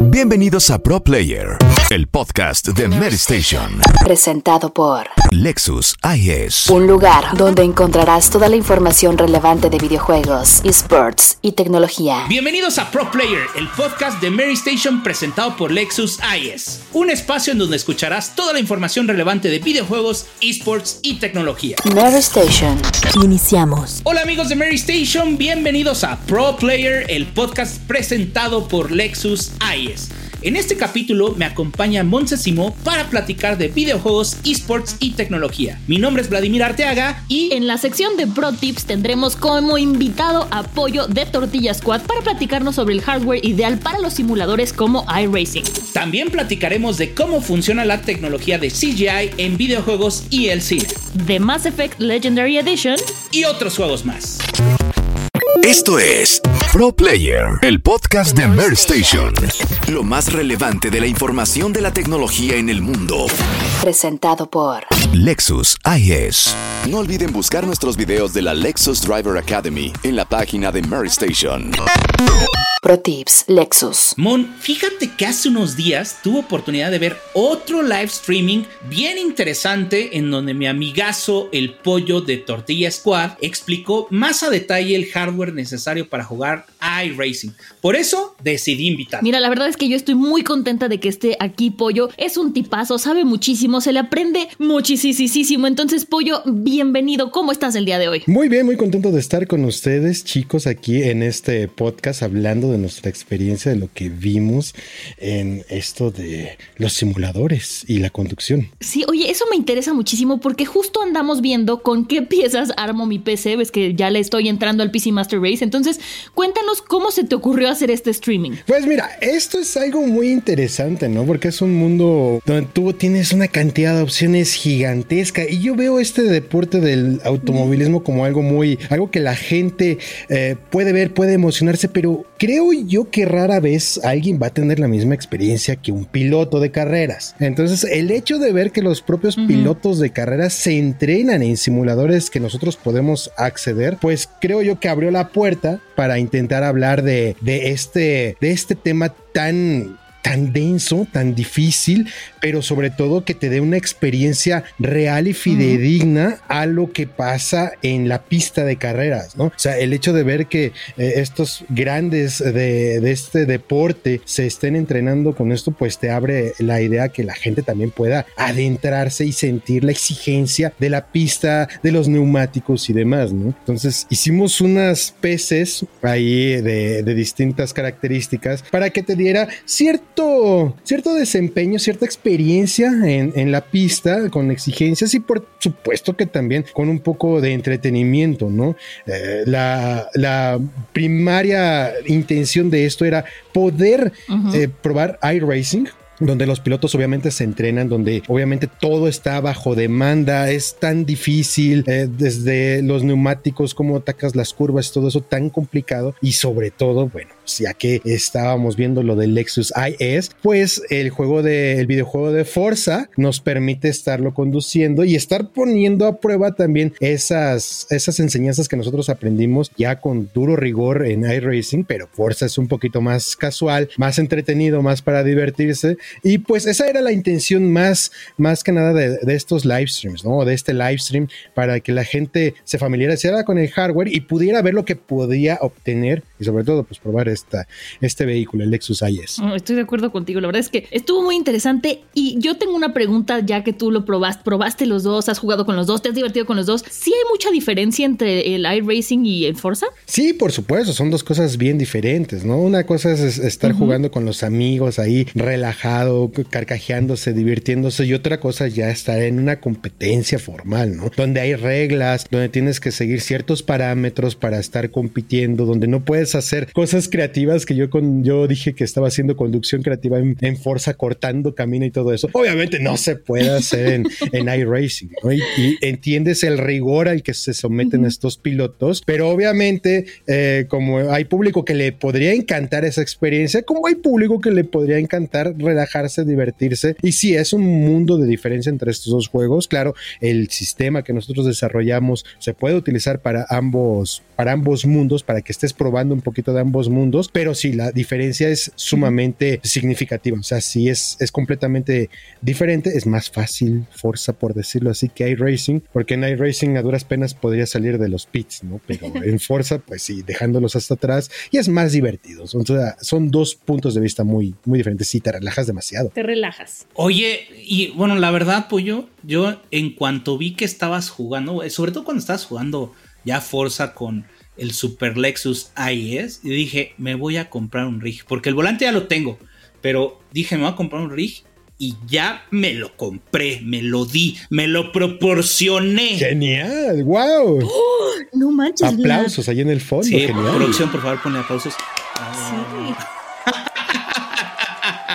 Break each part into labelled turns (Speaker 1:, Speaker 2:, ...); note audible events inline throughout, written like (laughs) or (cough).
Speaker 1: Bienvenidos a Pro Player, el podcast de Mary Station.
Speaker 2: Presentado por
Speaker 1: Lexus IS.
Speaker 2: un lugar donde encontrarás toda la información relevante de videojuegos, esports y tecnología.
Speaker 3: Bienvenidos a Pro Player, el podcast de Mary Station presentado por Lexus IS. Un espacio en donde escucharás toda la información relevante de videojuegos, esports y tecnología.
Speaker 2: Mary Station.
Speaker 4: Iniciamos.
Speaker 3: Hola amigos de Mary Station, bienvenidos a Pro Player, el podcast presentado por Lexus IS. En este capítulo me acompaña Montse Simó para platicar de videojuegos, esports y tecnología. Mi nombre es Vladimir Arteaga y
Speaker 4: En la sección de Pro Tips tendremos como invitado a Pollo de Tortilla Squad para platicarnos sobre el hardware ideal para los simuladores como iRacing.
Speaker 3: también platicaremos de cómo funciona la tecnología de CGI en videojuegos y el cine.
Speaker 4: The Mass Effect Legendary Edition
Speaker 3: y otros juegos más.
Speaker 1: Esto es Pro Player, el podcast de Mary Station. Lo más relevante de la información de la tecnología en el mundo.
Speaker 2: Presentado por
Speaker 1: Lexus IS.
Speaker 5: No olviden buscar nuestros videos de la Lexus Driver Academy en la página de Mary Station.
Speaker 2: Pro Tips Lexus.
Speaker 3: Mon, fíjate que hace unos días tuve oportunidad de ver otro live streaming bien interesante en donde mi amigazo el pollo de Tortilla Squad explicó más a detalle el hardware necesario para jugar iRacing. Por eso decidí invitar.
Speaker 4: Mira, la verdad es que yo estoy muy contenta de que esté aquí Pollo. Es un tipazo, sabe muchísimo, se le aprende muchísimo. Entonces, Pollo, bienvenido. ¿Cómo estás el día de hoy?
Speaker 6: Muy bien, muy contento de estar con ustedes, chicos, aquí en este podcast hablando de nuestra experiencia, de lo que vimos en esto de los simuladores y la conducción.
Speaker 4: Sí, oye, eso me interesa muchísimo porque justo andamos viendo con qué piezas armo mi PC. Ves que ya le estoy entrando al PC Master Race. Entonces, cuéntanos cómo se te ocurrió hacer este streaming.
Speaker 6: Pues mira, esto es algo muy interesante, ¿no? Porque es un mundo donde tú tienes una cantidad de opciones gigantesca y yo veo este deporte del automovilismo como algo muy, algo que la gente eh, puede ver, puede emocionarse, pero creo yo que rara vez alguien va a tener la misma experiencia que un piloto de carreras. Entonces, el hecho de ver que los propios pilotos de carreras se entrenan en simuladores que nosotros podemos acceder, pues creo yo que abrió la puerta para intentar hablar de, de este, de este tema tan tan denso, tan difícil, pero sobre todo que te dé una experiencia real y fidedigna a lo que pasa en la pista de carreras, ¿no? O sea, el hecho de ver que eh, estos grandes de, de este deporte se estén entrenando con esto, pues te abre la idea que la gente también pueda adentrarse y sentir la exigencia de la pista, de los neumáticos y demás, ¿no? Entonces hicimos unas peces ahí de, de distintas características para que te diera cierto cierto, desempeño, cierta experiencia en, en, la pista con exigencias y por supuesto que también con un poco de entretenimiento, ¿no? Eh, la, la, primaria intención de esto era poder uh -huh. eh, probar iRacing donde los pilotos obviamente se entrenan, donde obviamente todo está bajo demanda, es tan difícil, eh, desde los neumáticos, cómo atacas las curvas, todo eso tan complicado y sobre todo, bueno, ya que estábamos viendo lo del Lexus IS, pues el juego de, videojuego de Forza nos permite estarlo conduciendo y estar poniendo a prueba también esas, esas enseñanzas que nosotros aprendimos ya con duro rigor en iRacing, pero Forza es un poquito más casual, más entretenido, más para divertirse y pues esa era la intención más, más que nada de, de estos live streams, ¿no? De este live stream para que la gente se familiarizara con el hardware y pudiera ver lo que podía obtener y sobre todo pues probar esta, este vehículo, el Lexus IS.
Speaker 4: Oh, estoy de acuerdo contigo, la verdad es que estuvo muy interesante y yo tengo una pregunta ya que tú lo probaste, probaste los dos, has jugado con los dos, te has divertido con los dos. ¿Sí hay mucha diferencia entre el iRacing y el Forza?
Speaker 6: Sí, por supuesto, son dos cosas bien diferentes, ¿no? Una cosa es estar uh -huh. jugando con los amigos ahí relajado, carcajeándose, divirtiéndose y otra cosa ya estar en una competencia formal, ¿no? Donde hay reglas, donde tienes que seguir ciertos parámetros para estar compitiendo, donde no puedes hacer cosas creativas que yo con yo dije que estaba haciendo conducción creativa en, en Forza cortando camino y todo eso. Obviamente no se puede hacer en, (laughs) en iRacing, ¿no? Y, y, entiendes el rigor al que se someten uh -huh. estos pilotos, pero obviamente eh, como hay público que le podría encantar esa experiencia, como hay público que le podría encantar relajar relajarse, divertirse. Y sí, es un mundo de diferencia entre estos dos juegos. Claro, el sistema que nosotros desarrollamos se puede utilizar para ambos, para ambos mundos, para que estés probando un poquito de ambos mundos, pero sí, la diferencia es sumamente significativa. O sea, sí es, es completamente diferente, es más fácil, Forza por decirlo así, que iRacing, porque en iRacing a duras penas podría salir de los pits, ¿no? Pero (laughs) en Forza, pues sí, dejándolos hasta atrás y es más divertido. O sea, son dos puntos de vista muy, muy diferentes. Sí, te relajas demasiado.
Speaker 4: Te relajas.
Speaker 3: Oye, y bueno, la verdad, Pollo, yo en cuanto vi que estabas jugando, sobre todo cuando estabas jugando ya Forza con el Super Lexus IS, y dije, me voy a comprar un rig, porque el volante ya lo tengo, pero dije, me voy a comprar un rig y ya me lo compré, me lo di, me lo proporcioné.
Speaker 6: Genial, wow.
Speaker 4: no manches.
Speaker 6: Aplausos ahí en el fondo.
Speaker 3: Sí, producción, por favor, ponle aplausos. Sí.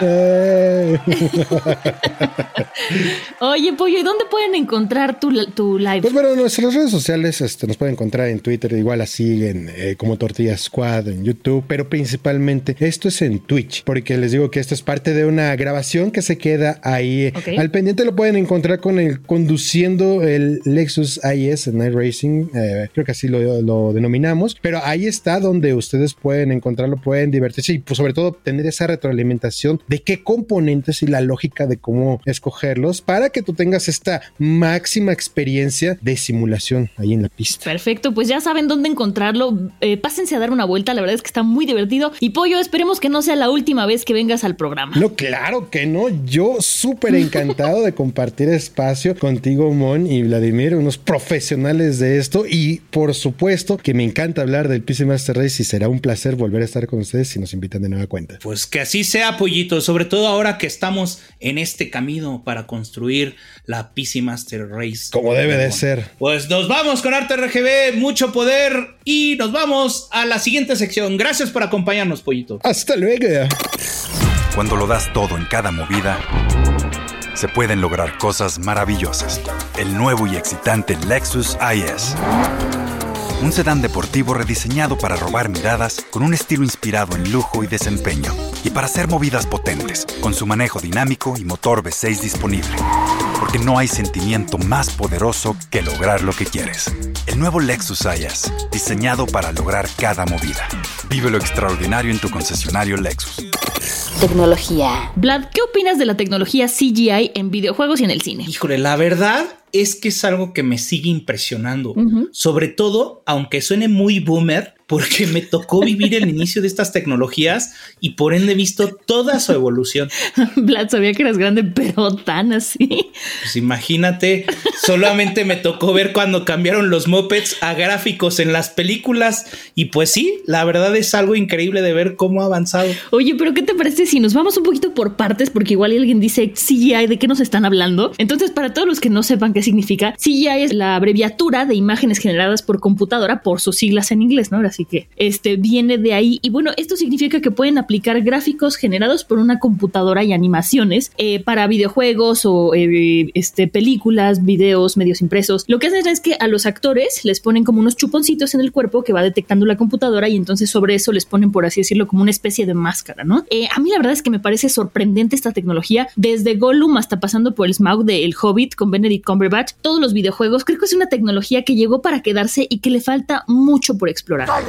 Speaker 3: (laughs)
Speaker 4: Oye, Pollo, ¿y dónde pueden encontrar tu, tu live?
Speaker 6: Pues bueno, nuestras redes sociales este, nos pueden encontrar en Twitter, igual así en, eh, como Tortilla Squad, en YouTube, pero principalmente esto es en Twitch, porque les digo que esto es parte de una grabación que se queda ahí. Al pendiente lo pueden encontrar con el conduciendo el Lexus IS Night Racing, eh, creo que así lo, lo, denominamos, pero ahí está donde ustedes pueden encontrarlo, pueden divertirse y pues sobre todo tener esa retroalimentación de qué componentes y la lógica de cómo escogerlos para que tú tengas esta máxima experiencia de simulación ahí en la pista.
Speaker 4: Perfecto, pues ya saben dónde encontrarlo. Eh, pásense a dar una vuelta, la verdad es que está muy divertido. Y Pollo, esperemos que no sea la última vez que vengas al programa.
Speaker 6: No, claro que no. Yo súper encantado de compartir espacio contigo, Mon y Vladimir, unos profesionales de esto. Y por supuesto que me encanta hablar del PC Master Race y será un placer volver a estar con ustedes si nos invitan de nueva cuenta.
Speaker 3: Pues que así sea, Pollito sobre todo ahora que estamos en este camino para construir la PC Master Race.
Speaker 6: Como debe de ser.
Speaker 3: Pues nos vamos con Arte RGB, mucho poder y nos vamos a la siguiente sección. Gracias por acompañarnos, Pollito.
Speaker 6: Hasta luego.
Speaker 1: Cuando lo das todo en cada movida, se pueden lograr cosas maravillosas. El nuevo y excitante Lexus IS un sedán deportivo rediseñado para robar miradas con un estilo inspirado en lujo y desempeño, y para hacer movidas potentes, con su manejo dinámico y motor V6 disponible. Porque no hay sentimiento más poderoso que lograr lo que quieres. El nuevo Lexus IS, diseñado para lograr cada movida. Vive lo extraordinario en tu concesionario Lexus.
Speaker 2: Tecnología.
Speaker 4: Vlad, ¿qué opinas de la tecnología CGI en videojuegos y en el cine?
Speaker 3: Híjole, la verdad es que es algo que me sigue impresionando. Sobre todo, aunque suene muy boomer, porque me tocó vivir el inicio de estas tecnologías y por ende he visto toda su evolución. (laughs)
Speaker 4: Vlad sabía que eras grande, pero tan así.
Speaker 3: Pues imagínate, solamente me tocó ver cuando cambiaron los mopeds a gráficos en las películas y pues sí, la verdad es algo increíble de ver cómo ha avanzado.
Speaker 4: Oye, pero ¿qué te parece si nos vamos un poquito por partes? Porque igual alguien dice CGI, ¿de qué nos están hablando? Entonces, para todos los que no sepan qué significa, CGI es la abreviatura de imágenes generadas por computadora por sus siglas en inglés, ¿no? Así que este viene de ahí. Y bueno, esto significa que pueden aplicar gráficos generados por una computadora y animaciones eh, para videojuegos o eh, este, películas, videos, medios impresos. Lo que hacen es que a los actores les ponen como unos chuponcitos en el cuerpo que va detectando la computadora y entonces sobre eso les ponen, por así decirlo, como una especie de máscara, ¿no? Eh, a mí la verdad es que me parece sorprendente esta tecnología, desde Gollum hasta pasando por el Smaug de El Hobbit con Benedict Cumberbatch, todos los videojuegos, creo que es una tecnología que llegó para quedarse y que le falta mucho por explorar.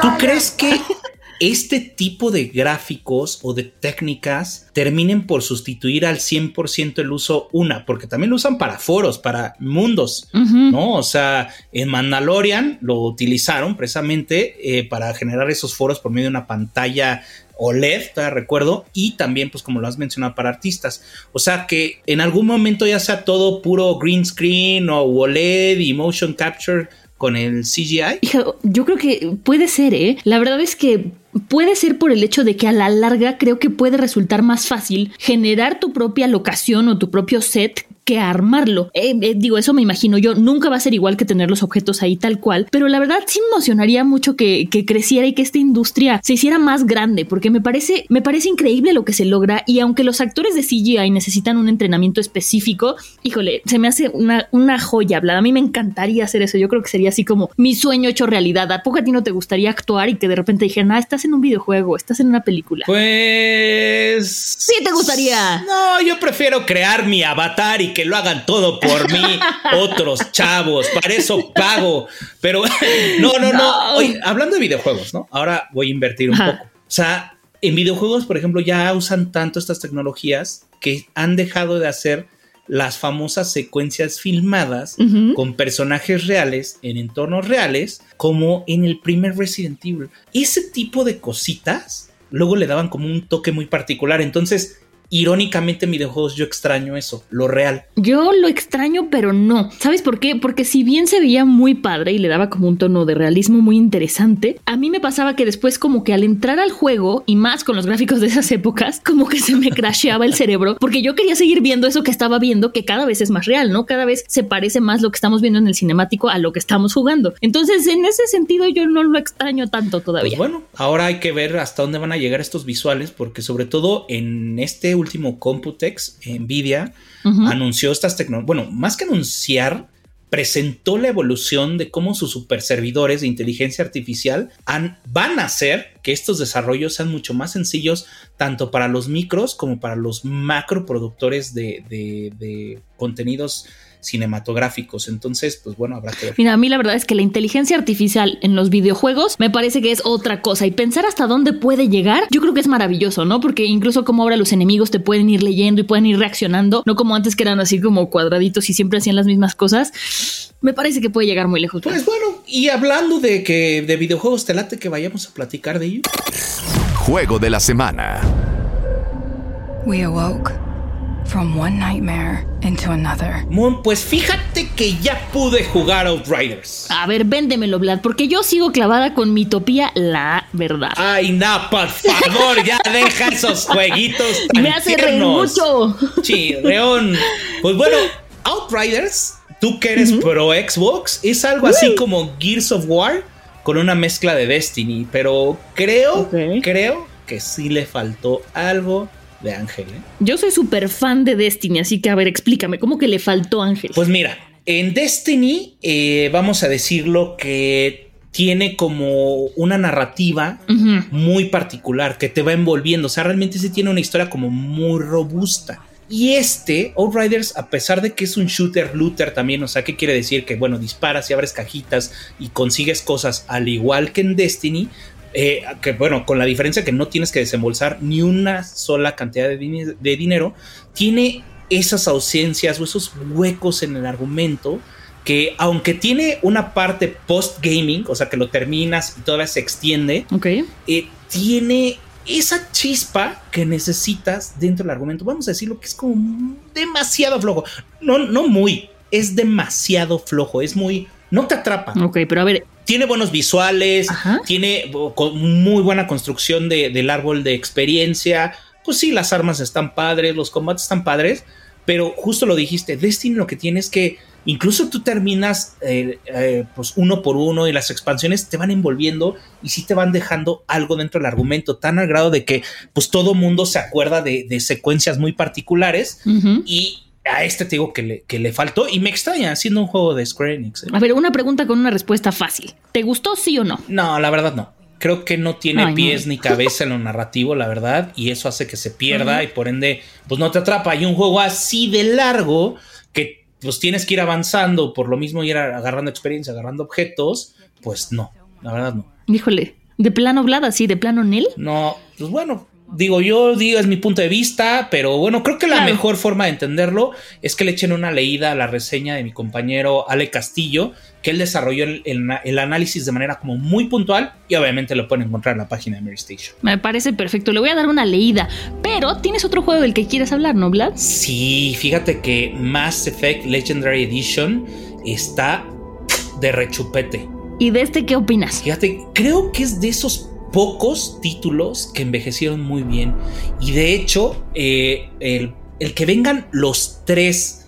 Speaker 3: ¿Tú crees que (laughs) este tipo de gráficos o de técnicas terminen por sustituir al 100% el uso una, porque también lo usan para foros, para mundos, ¿no? O sea, en Mandalorian lo utilizaron precisamente eh, para generar esos foros por medio de una pantalla OLED, te recuerdo, y también, pues como lo has mencionado, para artistas. O sea que en algún momento ya sea todo puro green screen o OLED y motion capture con el CGI?
Speaker 4: Yo creo que puede ser, ¿eh? La verdad es que puede ser por el hecho de que a la larga creo que puede resultar más fácil generar tu propia locación o tu propio set que armarlo. Eh, eh, digo, eso me imagino yo, nunca va a ser igual que tener los objetos ahí tal cual, pero la verdad sí me emocionaría mucho que, que creciera y que esta industria se hiciera más grande, porque me parece, me parece increíble lo que se logra y aunque los actores de CGI necesitan un entrenamiento específico, híjole, se me hace una, una joya. A mí me encantaría hacer eso. Yo creo que sería así como mi sueño hecho realidad. ¿A poco a ti no te gustaría actuar y que de repente dijeran, ah, estás en un videojuego, estás en una película?
Speaker 3: Pues...
Speaker 4: Sí, te gustaría.
Speaker 3: No, yo prefiero crear mi avatar y que lo hagan todo por mí, (laughs) otros chavos, para eso pago. Pero (laughs) no, no, no. Oye, hablando de videojuegos, ¿no? Ahora voy a invertir un poco. O sea, en videojuegos, por ejemplo, ya usan tanto estas tecnologías que han dejado de hacer las famosas secuencias filmadas con personajes reales en entornos reales, como en el primer Resident Evil. Ese tipo de cositas luego le daban como un toque muy particular. Entonces, irónicamente en videojuegos yo extraño eso, lo real.
Speaker 4: Yo lo extraño, pero no. ¿Sabes por qué? Porque si bien se veía muy padre y le daba como un tono de realismo muy interesante, a mí me pasaba que después como que al entrar al juego, y más con los gráficos de esas épocas, como que se me crasheaba el cerebro, porque yo quería seguir viendo eso que estaba viendo, que cada vez es más real, ¿no? Cada vez se parece más lo que estamos viendo en el cinemático a lo que estamos jugando. Entonces, en ese sentido, yo no lo extraño tanto todavía.
Speaker 3: Pues bueno, ahora hay que ver hasta dónde van a llegar estos visuales, porque sobre todo en este último Computex, Nvidia, anunció estas tecnologías. Bueno, más que anunciar, presentó la evolución de cómo sus superservidores de inteligencia artificial van a hacer que estos desarrollos sean mucho más sencillos, tanto para los micros como para los macro productores de, de contenidos cinematográficos. Entonces, pues bueno, habrá que ver.
Speaker 4: Mira, a mí la verdad es que la inteligencia artificial en los videojuegos me parece que es otra cosa y pensar hasta dónde puede llegar, yo creo que es maravilloso, ¿no? Porque incluso como ahora los enemigos te pueden ir leyendo y pueden ir reaccionando, no como antes que eran así como cuadraditos y siempre hacían las mismas cosas. Me parece que puede llegar muy lejos.
Speaker 3: Pues bueno, y hablando de que de videojuegos, te late que vayamos a platicar de ello.
Speaker 5: Juego de la semana.
Speaker 7: We awoke from one nightmare into another.
Speaker 3: Moon, pues fíjate que ya pude jugar Outriders.
Speaker 4: A ver, véndemelo, Vlad, porque yo sigo clavada con mi topía, la verdad.
Speaker 3: Ay, no, por favor, ya (laughs) deja esos jueguitos tan
Speaker 4: Me hace reír mucho.
Speaker 3: Sí, León. Pues bueno, Outriders, tú que eres pro Xbox, es algo así como Gears of War con una mezcla de Destiny, pero creo, creo que sí le faltó algo de Ángel. ¿eh?
Speaker 4: Yo soy súper fan de Destiny, así que a ver, explícame, ¿cómo que le faltó Ángel?
Speaker 3: Pues mira, en Destiny eh, vamos a decirlo que tiene como una narrativa muy particular que te va envolviendo. O sea, realmente sí tiene una historia como muy robusta. Y este, Outriders, a pesar de que es un shooter looter también, o sea, ¿qué quiere decir? Que bueno, disparas y abres cajitas y consigues cosas al igual que en Destiny, eh, que bueno, con la diferencia que no tienes que desembolsar ni una sola cantidad de, de dinero, tiene esas ausencias o esos huecos en el argumento que aunque tiene una parte post-gaming, o sea, que lo terminas y todavía se extiende,
Speaker 4: Ok.
Speaker 3: eh, tiene esa chispa que necesitas dentro del argumento. Vamos a decirlo que es como demasiado flojo. No, no muy, es demasiado flojo, es muy... No te atrapa.
Speaker 4: Ok, pero a ver,
Speaker 3: Tiene buenos visuales,
Speaker 4: Ajá.
Speaker 3: tiene muy buena construcción de- del árbol de experiencia. Pues sí, las armas están padres, los combates están padres, pero justo lo dijiste, Destiny lo que tiene es que incluso tú terminas eh, eh, pues uno por uno y las expansiones te van envolviendo y sí te van dejando algo dentro del argumento, tan al grado de que pues todo mundo se acuerda de, de secuencias muy particulares y a este te digo que le, que le faltó y me extraña siendo un juego de Square Enix. ¿eh?
Speaker 4: a ver, una pregunta con una respuesta fácil. ¿Te gustó sí o no?
Speaker 3: No, la verdad no. Creo que no tiene
Speaker 4: Ay, no.
Speaker 3: pies ni cabeza en lo narrativo, la verdad, y eso hace que se pierda y por ende, pues no te atrapa. Y un juego así de largo que pues tienes que ir avanzando, por lo mismo ir agarrando experiencia, agarrando objetos, pues no, la verdad no.
Speaker 4: Híjole, de plano Vlad, así, de plano Nel.
Speaker 3: No, pues bueno, digo yo, digo, es mi punto de vista, pero bueno, creo que la
Speaker 4: Claro.
Speaker 3: mejor forma de entenderlo es que le echen una leída a la reseña de mi compañero Ale Castillo, que él desarrolló el, el- el análisis de manera como muy puntual y obviamente lo pueden encontrar en la página de Mary Station.
Speaker 4: Me parece perfecto, le voy a dar una leída. Pero tienes otro juego del que quieres hablar, ¿no, Vlad?
Speaker 3: Sí, fíjate que Mass Effect Legendary Edition está de rechupete.
Speaker 4: ¿Y de este qué opinas?
Speaker 3: Fíjate, creo que es de esos pocos títulos que envejecieron muy bien. Y de hecho, eh, el, el que vengan los tres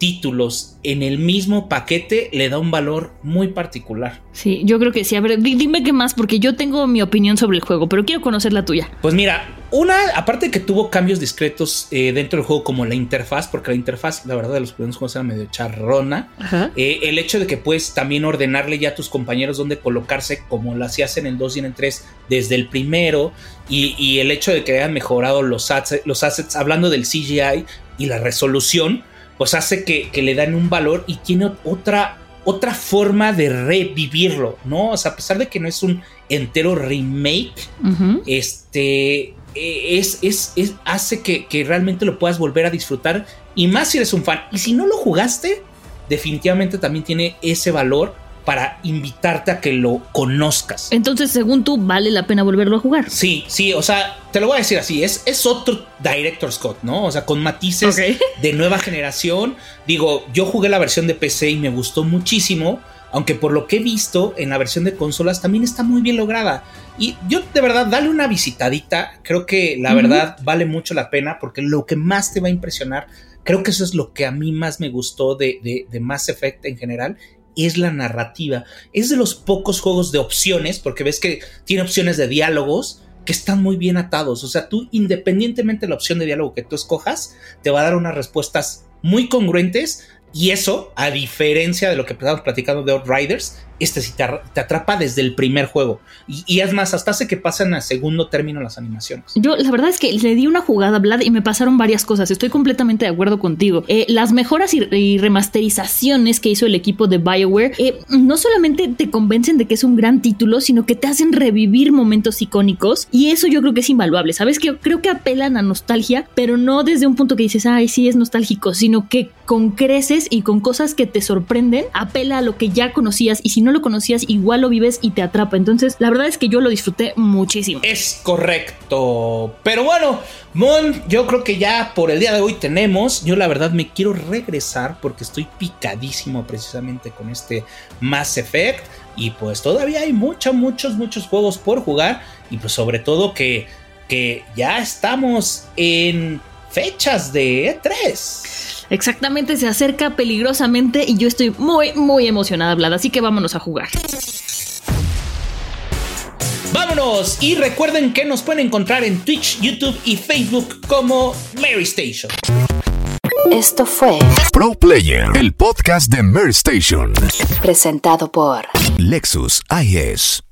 Speaker 3: títulos en el mismo paquete le da un valor muy particular.
Speaker 4: Sí, yo creo que sí. A ver, dime qué más, porque yo tengo mi opinión sobre el juego, pero quiero conocer la tuya.
Speaker 3: Pues mira, una, aparte de que tuvo cambios discretos eh, dentro del juego, como la interfaz, porque la interfaz, la verdad, de los primeros juegos era medio charrona. Eh, el hecho de que puedes también ordenarle ya a tus compañeros dónde colocarse, como lo hacías en el 2 y en el 3, desde el primero, y, el hecho de que hayan mejorado los los assets, hablando del CGI y la resolución pues hace que, le dan un valor y tiene otra, otra forma de revivirlo, ¿no? O sea, a pesar de que no es un entero remake, este e, es, es, hace que, que, realmente lo puedas volver a disfrutar y más si eres un fan. Y si no lo jugaste, definitivamente también tiene ese valor para invitarte a que lo conozcas.
Speaker 4: Entonces, según tú, vale la pena volverlo a jugar.
Speaker 3: Sí, sí, o sea, te lo voy a decir así, es, es otro Director Scott, ¿no? O sea, con matices (laughs) de nueva generación. Digo, yo jugué la versión de PC y me gustó muchísimo, aunque por lo que he visto en la versión de consolas también está muy bien lograda. Y yo de verdad, dale una visitadita, creo que la verdad vale mucho la pena porque lo que más te va a impresionar Creo que eso es lo que a mí más me gustó de, de, de, Mass Effect en general es la narrativa. Es de los pocos juegos de opciones, porque ves que tiene opciones de diálogos que están muy bien atados. O sea, tú independientemente de la opción de diálogo que tú escojas, te va a dar unas respuestas muy congruentes. Y eso, a diferencia de lo que estábamos platicando de Outriders, este sí te, atrapa desde el primer juego. Y, es más, hasta hace que pasen a segundo término las animaciones.
Speaker 4: Yo, la verdad es que le di una jugada a Vlad y me pasaron varias cosas. Estoy completamente de acuerdo contigo. Eh, las mejoras y, remasterizaciones que hizo el equipo de BioWare eh, no solamente te convencen de que es un gran título, sino que te hacen revivir momentos icónicos. Y eso yo creo que es invaluable. Sabes que creo que apelan a nostalgia, pero no desde un punto que dices, ay, sí es nostálgico, sino que con creces y con cosas que te sorprenden, apela a lo que ya conocías. Y si no lo conocías, igual lo vives y te atrapa. Entonces, la verdad es que yo lo disfruté muchísimo.
Speaker 3: Es correcto. Pero bueno, Mon, yo creo que ya por el día de hoy tenemos. Yo la verdad me quiero regresar porque estoy picadísimo precisamente con este Mass Effect. Y pues todavía hay muchos, muchos, muchos juegos por jugar. Y pues sobre todo que, que ya estamos en fechas de E3.
Speaker 4: Exactamente, se acerca peligrosamente y yo estoy muy, muy emocionada, Vlad, así que vámonos a jugar.
Speaker 3: Vámonos y recuerden que nos pueden encontrar en Twitch, YouTube y Facebook como Mary Station.
Speaker 2: Esto fue
Speaker 5: Pro Player, el podcast de Mary Station.
Speaker 2: Presentado por
Speaker 5: Lexus IS.